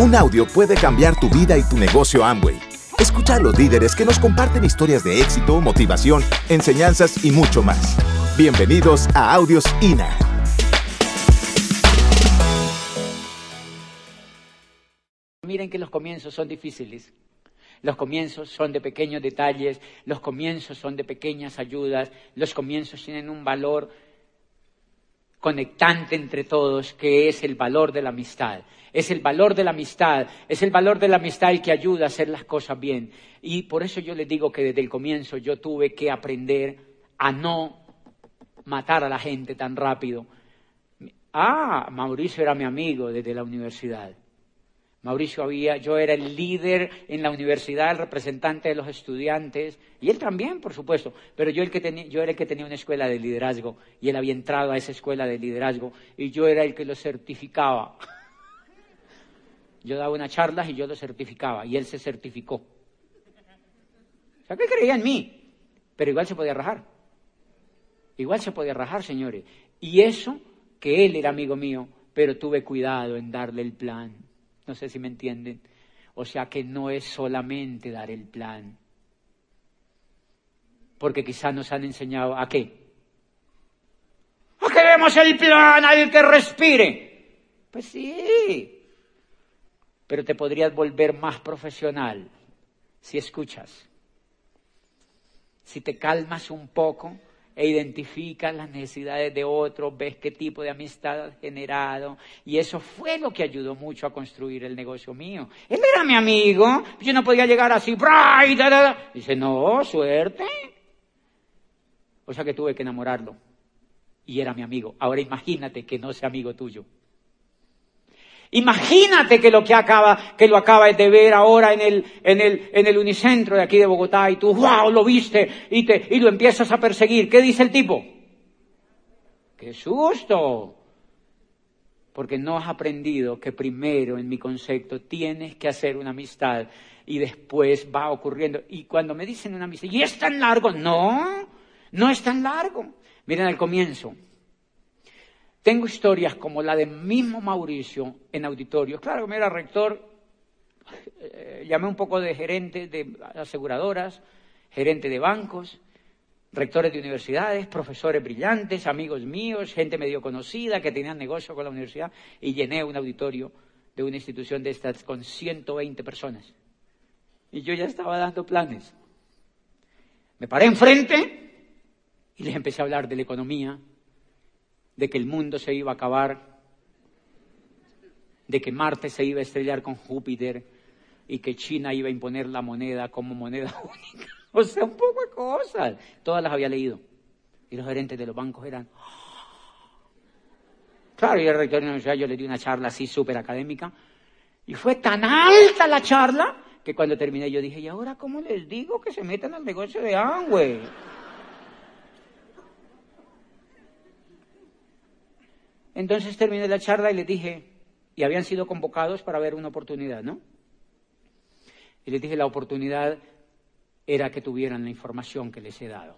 Un audio puede cambiar tu vida y tu negocio Amway. Escucha a los líderes que nos comparten historias de éxito, motivación, enseñanzas y mucho más. Bienvenidos a Audios INA. Miren que los comienzos son difíciles. Los comienzos son de pequeños detalles, los comienzos son de pequeñas ayudas, los comienzos tienen un valor conectante entre todos, que es el valor de la amistad. Es el valor de la amistad, es el valor de la amistad el que ayuda a hacer las cosas bien. Y por eso yo les digo que desde el comienzo yo tuve que aprender a no matar a la gente tan rápido. Ah, Mauricio era mi amigo desde la universidad. Mauricio había, yo era el líder en la universidad, el representante de los estudiantes, y él también, por supuesto, pero yo, el que tenía, yo era el que tenía una escuela de liderazgo, y él había entrado a esa escuela de liderazgo, y yo era el que lo certificaba. Yo daba unas charlas y yo lo certificaba, y él se certificó. O sea, que creía en mí, pero igual se podía rajar. Igual se podía rajar, señores. Y eso, que él era amigo mío, pero tuve cuidado en darle el plan no sé si me entienden. O sea que no es solamente dar el plan. Porque quizás nos han enseñado a qué. A que demos el plan al que respire. Pues sí. Pero te podrías volver más profesional si escuchas. Si te calmas un poco e identificas las necesidades de otros, ves qué tipo de amistad has generado. Y eso fue lo que ayudó mucho a construir el negocio mío. Él era mi amigo, yo no podía llegar así, y dice, no, suerte. O sea que tuve que enamorarlo. Y era mi amigo. Ahora imagínate que no sea amigo tuyo. Imagínate que lo que acaba, que lo acabas de ver ahora en el, en el, en el unicentro de aquí de Bogotá y tú, wow, lo viste y te, y lo empiezas a perseguir. ¿Qué dice el tipo? ¡Qué susto! Porque no has aprendido que primero, en mi concepto, tienes que hacer una amistad y después va ocurriendo. Y cuando me dicen una amistad, ¿y es tan largo? No, no es tan largo. Miren al comienzo. Tengo historias como la de mismo Mauricio en auditorios. Claro, me era rector, eh, llamé un poco de gerente de aseguradoras, gerente de bancos, rectores de universidades, profesores brillantes, amigos míos, gente medio conocida que tenían negocio con la universidad y llené un auditorio de una institución de estas con 120 personas. Y yo ya estaba dando planes. Me paré enfrente y les empecé a hablar de la economía, de que el mundo se iba a acabar, de que Marte se iba a estrellar con Júpiter y que China iba a imponer la moneda como moneda única. O sea, un poco de cosas. Todas las había leído. Y los gerentes de los bancos eran... Claro, y el rector de la universidad yo le di una charla así súper académica. Y fue tan alta la charla que cuando terminé yo dije, ¿y ahora cómo les digo que se metan al negocio de Amway? Entonces terminé la charla y les dije, y habían sido convocados para ver una oportunidad, ¿no? Y les dije, la oportunidad era que tuvieran la información que les he dado.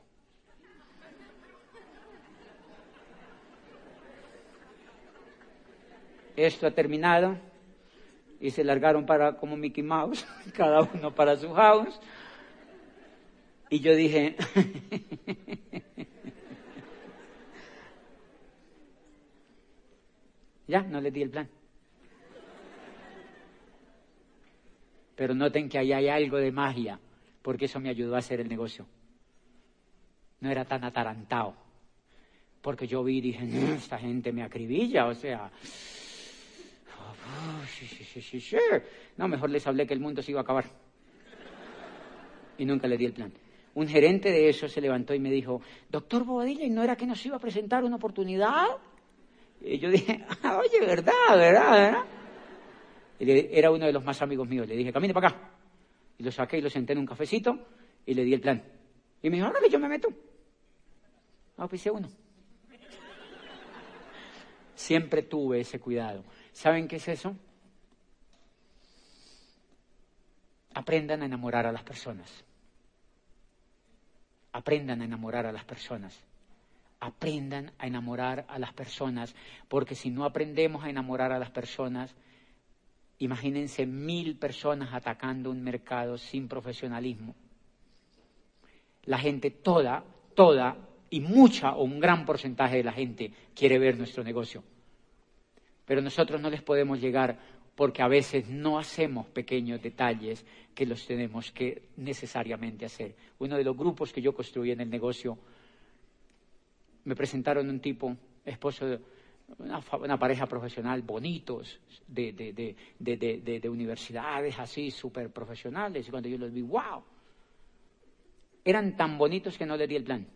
Esto ha terminado y se largaron para como Mickey Mouse, cada uno para su house. Y yo dije, Ya, no les di el plan. Pero noten que ahí hay algo de magia, porque eso me ayudó a hacer el negocio. No era tan atarantado, porque yo vi y dije, esta gente me acribilla, o sea, no, mejor les hablé que el mundo se iba a acabar. Y nunca le di el plan. Un gerente de eso se levantó y me dijo, doctor Bobadilla, ¿y no era que nos iba a presentar una oportunidad? Y yo dije, ah, oye, ¿verdad? ¿Verdad? ¿verdad? era uno de los más amigos míos. Le dije, camine para acá. Y lo saqué y lo senté en un cafecito y le di el plan. Y me dijo, ahora que yo me meto. Ah, pues uno. Siempre tuve ese cuidado. ¿Saben qué es eso? Aprendan a enamorar a las personas. Aprendan a enamorar a las personas aprendan a enamorar a las personas, porque si no aprendemos a enamorar a las personas, Imagínense mil personas atacando un mercado sin profesionalismo. La gente toda, toda y mucha o un gran porcentaje de la gente quiere ver nuestro negocio. Pero nosotros no les podemos llegar porque a veces no hacemos pequeños detalles que los tenemos que necesariamente hacer. Uno de los grupos que yo construí en el negocio, me presentaron un tipo, esposo de una, pareja profesional, bonitos, de, de, universidades así, súper profesionales. Y cuando yo los vi, wow, eran tan bonitos que no le di el plan.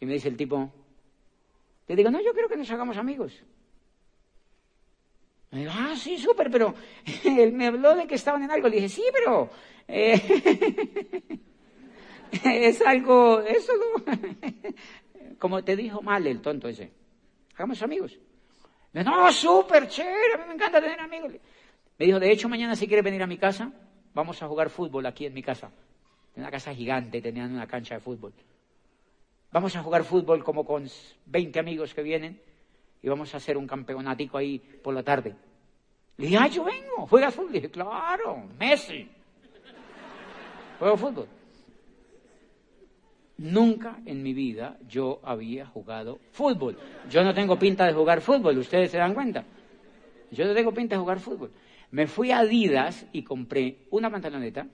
Y me dice el tipo, le digo, no, yo creo que nos hagamos amigos. Me digo, ah, sí, súper, pero él me habló de que estaban en algo. Le dije, sí, pero eh, es algo, eso no. Como te dijo mal el tonto ese. Hagamos amigos. No, súper chévere, me encanta tener amigos. Me dijo, de hecho, mañana si quieres venir a mi casa, vamos a jugar fútbol aquí en mi casa. En una casa gigante, tenían una cancha de fútbol. Vamos a jugar fútbol como con 20 amigos que vienen y vamos a hacer un campeonatico ahí por la tarde. Le dije, ah, yo vengo, juega fútbol. Le dije, claro, Messi. Juego fútbol. Nunca en mi vida yo había jugado fútbol. Yo no tengo pinta de jugar fútbol, ustedes se dan cuenta. Yo no tengo pinta de jugar fútbol. Me fui a Adidas y compré una pantaloneta,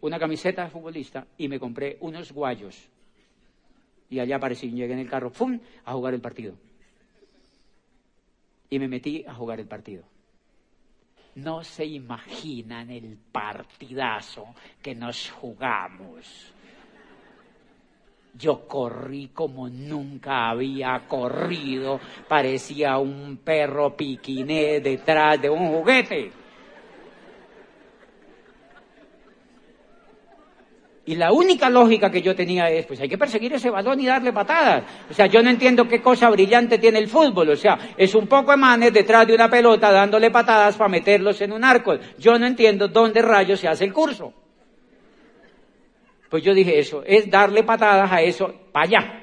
una camiseta de futbolista y me compré unos guayos y allá aparecí, llegué en el carro, ¡pum!, a jugar el partido. Y me metí a jugar el partido. No se imaginan el partidazo que nos jugamos. Yo corrí como nunca había corrido, parecía un perro piquiné detrás de un juguete. Y la única lógica que yo tenía es, pues hay que perseguir ese balón y darle patadas. O sea, yo no entiendo qué cosa brillante tiene el fútbol. O sea, es un poco emanes detrás de una pelota dándole patadas para meterlos en un arco. Yo no entiendo dónde rayos se hace el curso. Pues yo dije eso, es darle patadas a eso para allá.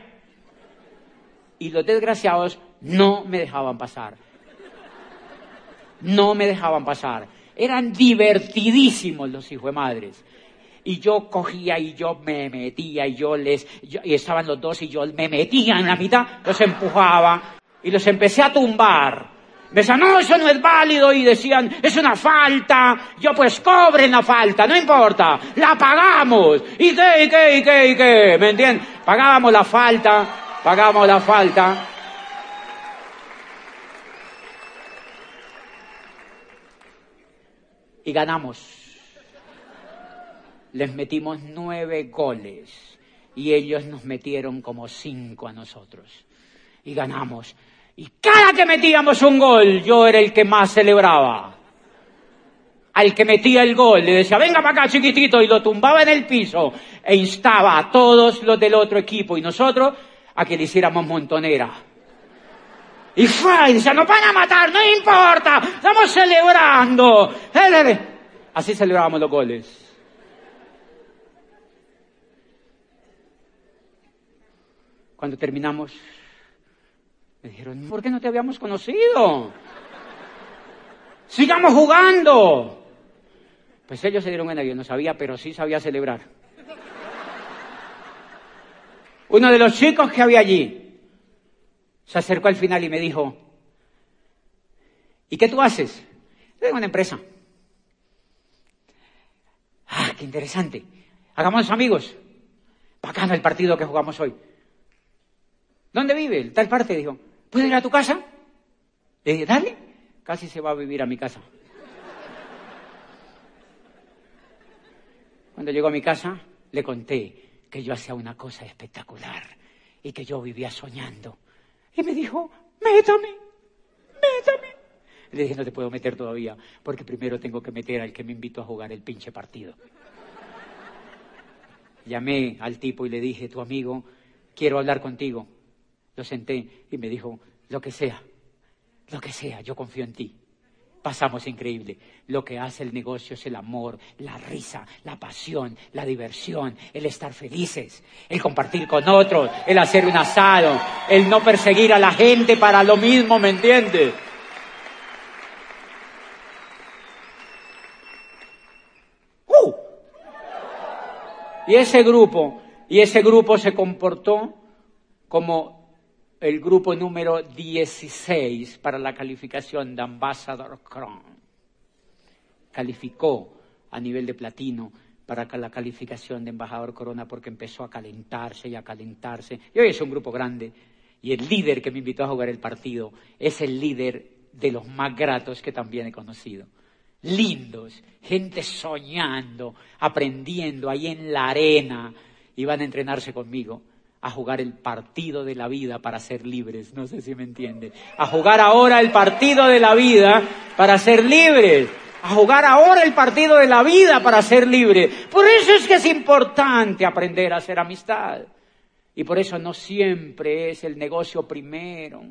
Y los desgraciados no me dejaban pasar. No me dejaban pasar. Eran divertidísimos los hijos de madres y yo cogía y yo me metía y yo les, y estaban los dos y yo me metía en la mitad, los empujaba y los empecé a tumbar. Me decían, no, eso no es válido y decían, es una falta. Yo pues cobren la falta, no importa, la pagamos. ¿Y qué, y qué, y qué, y qué? ¿Me entienden? Pagábamos la falta, pagábamos la falta. Y ganamos les metimos nueve goles y ellos nos metieron como cinco a nosotros. Y ganamos. Y cada que metíamos un gol, yo era el que más celebraba. Al que metía el gol, le decía, venga para acá chiquitito, y lo tumbaba en el piso, e instaba a todos los del otro equipo y nosotros a que le hiciéramos montonera. Y fue, y decía, nos van a matar, no importa, estamos celebrando. Así celebrábamos los goles. Cuando terminamos, me dijeron, ¿por qué no te habíamos conocido? Sigamos jugando. Pues ellos se dieron cuenta, yo no sabía, pero sí sabía celebrar. Uno de los chicos que había allí se acercó al final y me dijo, ¿y qué tú haces? Tengo una empresa. Ah, qué interesante. Hagamos amigos. Bacano el partido que jugamos hoy. ¿Dónde vive? Tal parte, dijo. ¿Puedo ir a tu casa? Le dije, dale. Casi se va a vivir a mi casa. Cuando llegó a mi casa, le conté que yo hacía una cosa espectacular y que yo vivía soñando. Y me dijo, métame, métame. Le dije, no te puedo meter todavía, porque primero tengo que meter al que me invitó a jugar el pinche partido. Llamé al tipo y le dije, tu amigo, quiero hablar contigo. Lo senté y me dijo, lo que sea, lo que sea, yo confío en ti. Pasamos increíble. Lo que hace el negocio es el amor, la risa, la pasión, la diversión, el estar felices, el compartir con otros, el hacer un asado, el no perseguir a la gente para lo mismo, ¿me entiendes? ¡Uh! Y ese grupo, y ese grupo se comportó como el grupo número 16 para la calificación de Ambassador Crown. Calificó a nivel de platino para la calificación de embajador Corona porque empezó a calentarse y a calentarse. Y hoy es un grupo grande. Y el líder que me invitó a jugar el partido es el líder de los más gratos que también he conocido. Lindos, gente soñando, aprendiendo ahí en la arena. Iban a entrenarse conmigo a jugar el partido de la vida para ser libres. No sé si me entienden. A jugar ahora el partido de la vida para ser libres a jugar ahora el partido de la vida para ser libre. Por eso es que es importante aprender a hacer amistad. Y por eso no siempre es el negocio primero,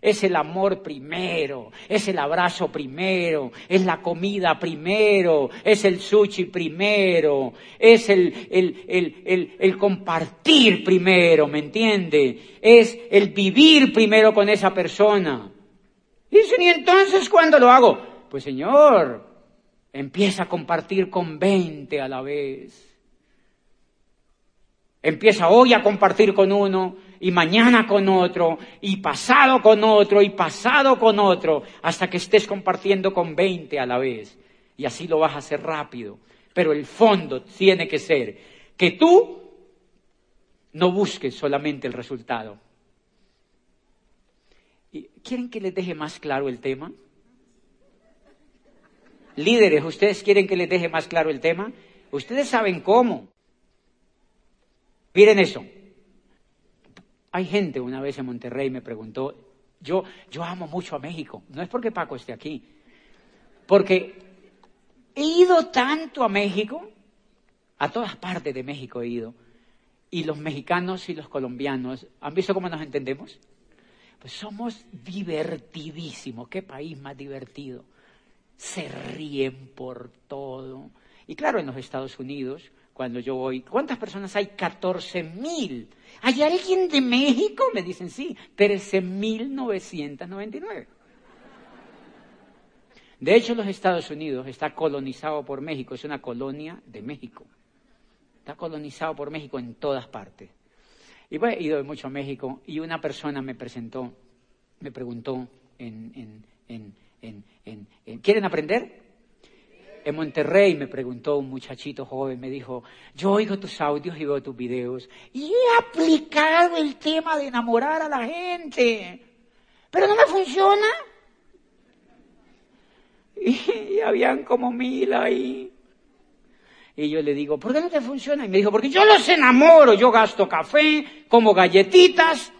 es el amor primero, es el abrazo primero, es la comida primero, es el sushi primero, es el, el, el, el compartir primero, ¿me entiende? Es el vivir primero con esa persona. Dicen, ¿y entonces cuándo lo hago? Pues Señor, Empieza a compartir con 20 a la vez. Empieza hoy a compartir con uno y mañana con otro y pasado con otro y pasado con otro hasta que estés compartiendo con 20 a la vez. Y así lo vas a hacer rápido. Pero el fondo tiene que ser que tú no busques solamente el resultado. ¿Quieren que les deje más claro el tema? Líderes, ¿ustedes quieren que les deje más claro el tema? Ustedes saben cómo. Miren eso. Hay gente una vez en Monterrey me preguntó, yo, yo amo mucho a México, no es porque Paco esté aquí, porque he ido tanto a México, a todas partes de México he ido, y los mexicanos y los colombianos, ¿han visto cómo nos entendemos? Pues somos divertidísimos, qué país más divertido se ríen por todo. Y claro, en los Estados Unidos, cuando yo voy, ¿cuántas personas hay? 14 mil. ¿Hay alguien de México? Me dicen sí, 13.999. De hecho, los Estados Unidos está colonizado por México, es una colonia de México. Está colonizado por México en todas partes. Y pues, he ido mucho a México y una persona me presentó, me preguntó en, en ¿Quieren aprender? En Monterrey me preguntó un muchachito joven, me dijo, yo oigo tus audios y veo tus videos y he aplicado el tema de enamorar a la gente, pero no me funciona. Y, habían como mil ahí. Y yo le digo, ¿por qué no te funciona? Y me dijo, porque yo los enamoro, yo gasto café, como galletitas,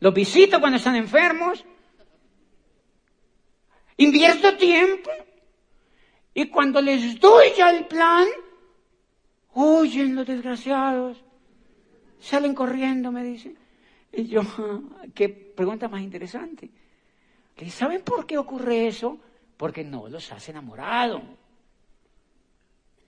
los visito cuando están enfermos, Invierto tiempo. Y cuando les doy ya el plan, huyen los desgraciados. Salen corriendo, me dicen. Y yo, qué pregunta más interesante. ¿Saben por qué ocurre eso? Porque no los has enamorado.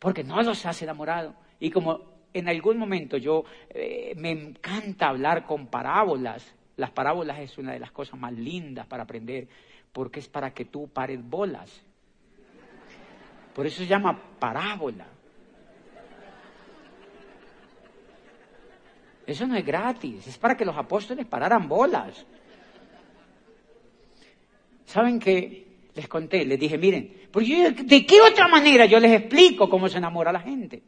Porque no los has enamorado. Y como en algún momento yo eh, me encanta hablar con parábolas, las parábolas es una de las cosas más lindas para aprender porque es para que tú pares bolas. Por eso se llama parábola. Eso no es gratis, es para que los apóstoles pararan bolas. ¿Saben qué? Les conté, les dije, miren, ¿de qué otra manera yo les explico cómo se enamora la gente?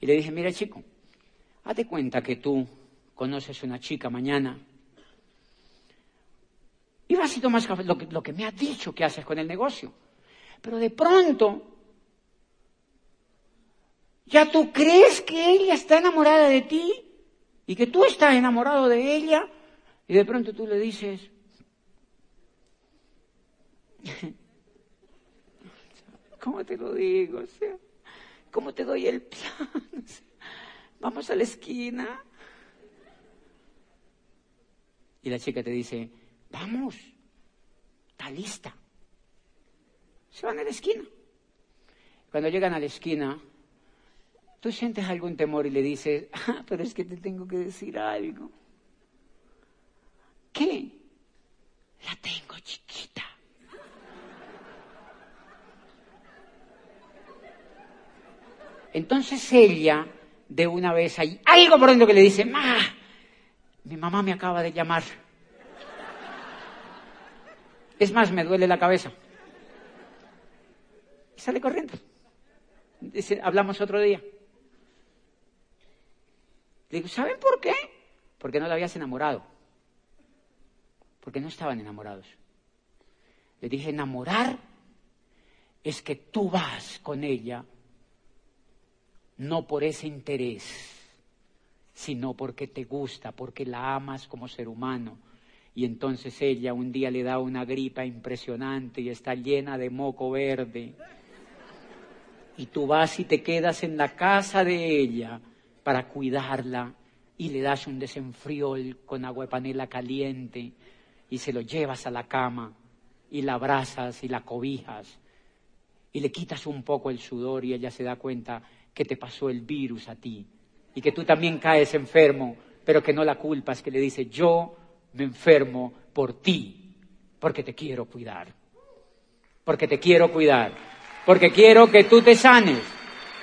Y le dije, mira chico, hazte cuenta que tú conoces una chica mañana y vas y tomas café, lo que, lo que me has dicho que haces con el negocio. Pero de pronto, ya tú crees que ella está enamorada de ti y que tú estás enamorado de ella y de pronto tú le dices, ¿cómo te lo digo? ¿cómo te doy el plan? Vamos a la esquina. Y la chica te dice, Vamos, está lista. Se van a la esquina. Cuando llegan a la esquina, tú sientes algún temor y le dices, ah, pero es que te tengo que decir algo. qué? La tengo chiquita. Entonces ella, de una vez, hay algo por dentro que le dice, ma, mi mamá me acaba de llamar. Es más, me duele la cabeza. Sale corriendo. Hablamos otro día. Le digo, ¿saben por qué? Porque no la habías enamorado. Porque no estaban enamorados. Le dije, enamorar es que tú vas con ella no por ese interés, sino porque te gusta, porque la amas como ser humano. Y entonces ella un día le da una gripa impresionante y está llena de moco verde. Y tú vas y te quedas en la casa de ella para cuidarla y le das un desenfriol con agua de panela caliente y se lo llevas a la cama y la abrazas y la cobijas y le quitas un poco el sudor y ella se da cuenta que te pasó el virus a ti y que tú también caes enfermo, pero que no la culpas, que le dice, yo me enfermo por ti, porque te quiero cuidar, porque te quiero cuidar, porque quiero que tú te sanes,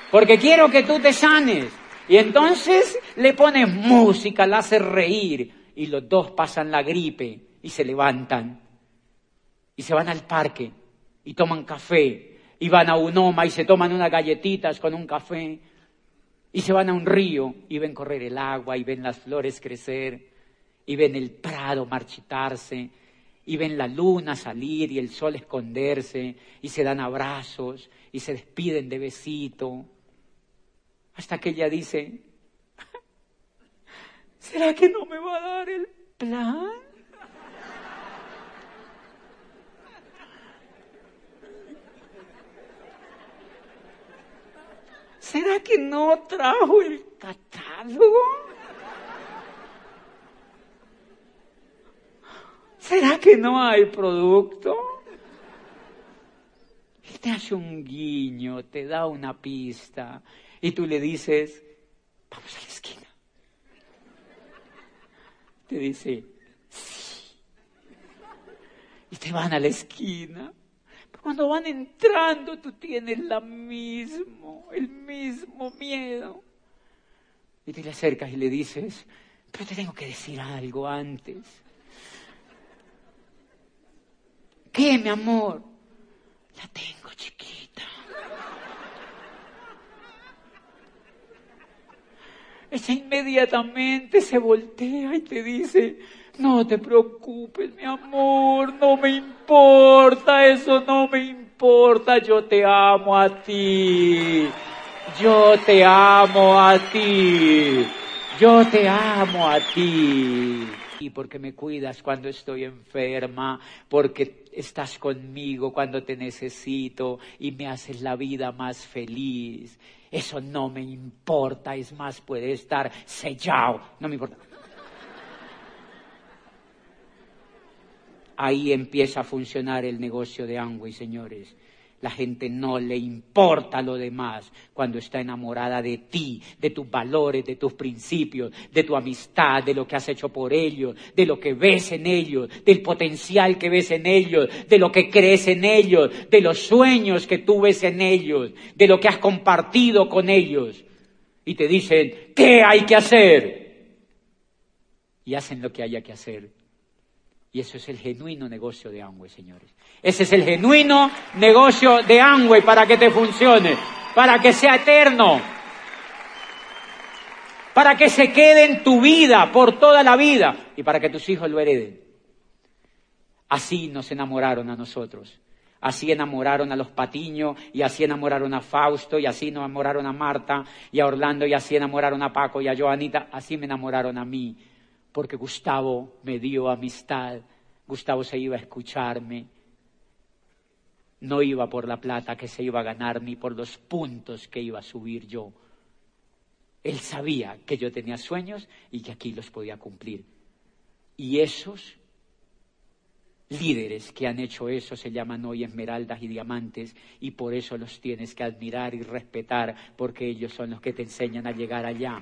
porque quiero que tú te sanes. Y entonces le pones música, la hace reír y los dos pasan la gripe y se levantan y se van al parque y toman café y van a un oma y se toman unas galletitas con un café y se van a un río y ven correr el agua y ven las flores crecer y ven el prado marchitarse y ven la luna salir y el sol esconderse y se dan abrazos y se despiden de besito hasta que ella dice, ¿será que no me va a dar el plan? ¿Será que no trajo el catálogo? ¿Será que no hay producto? Y te hace un guiño, te da una pista y tú le dices, vamos a la esquina. Te dice, sí. Y te van a la esquina cuando van entrando tú tienes la mismo, el mismo miedo. Y te le acercas y le dices, pero te tengo que decir algo antes. ¿Qué, mi amor? La tengo chiquita. Ella inmediatamente se voltea y te dice, no te preocupes, mi amor, no me importa, eso no me importa, yo te amo a ti, yo te amo a ti, yo te amo a ti. Y porque me cuidas cuando estoy enferma, porque estás conmigo cuando te necesito y me haces la vida más feliz. Eso no me importa, es más, puede estar sellado, no me importa. ahí empieza a funcionar el negocio de Amway, señores. La gente no le importa lo demás cuando está enamorada de ti, de tus valores, de tus principios, de tu amistad, de lo que has hecho por ellos, de lo que ves en ellos, del potencial que ves en ellos, de lo que crees en ellos, de los sueños que tú ves en ellos, de lo que has compartido con ellos. Y te dicen, ¿qué hay que hacer? Y hacen lo que haya que hacer y eso es el genuino negocio de Amway, señores. Ese es el genuino negocio de Amway para que te funcione, para que sea eterno, para que se quede en tu vida por toda la vida y para que tus hijos lo hereden. Así nos enamoraron a nosotros. Así enamoraron a los Patiños y así enamoraron a Fausto y así enamoraron a Marta y a Orlando y así enamoraron a Paco y a Joanita. Así me enamoraron a mí porque Gustavo me dio amistad, Gustavo se iba a escucharme, no iba por la plata que se iba a ganar ni por los puntos que iba a subir yo. Él sabía que yo tenía sueños y que aquí los podía cumplir. Y esos líderes que han hecho eso se llaman hoy esmeraldas y diamantes y por eso los tienes que admirar y respetar porque ellos son los que te enseñan a llegar allá.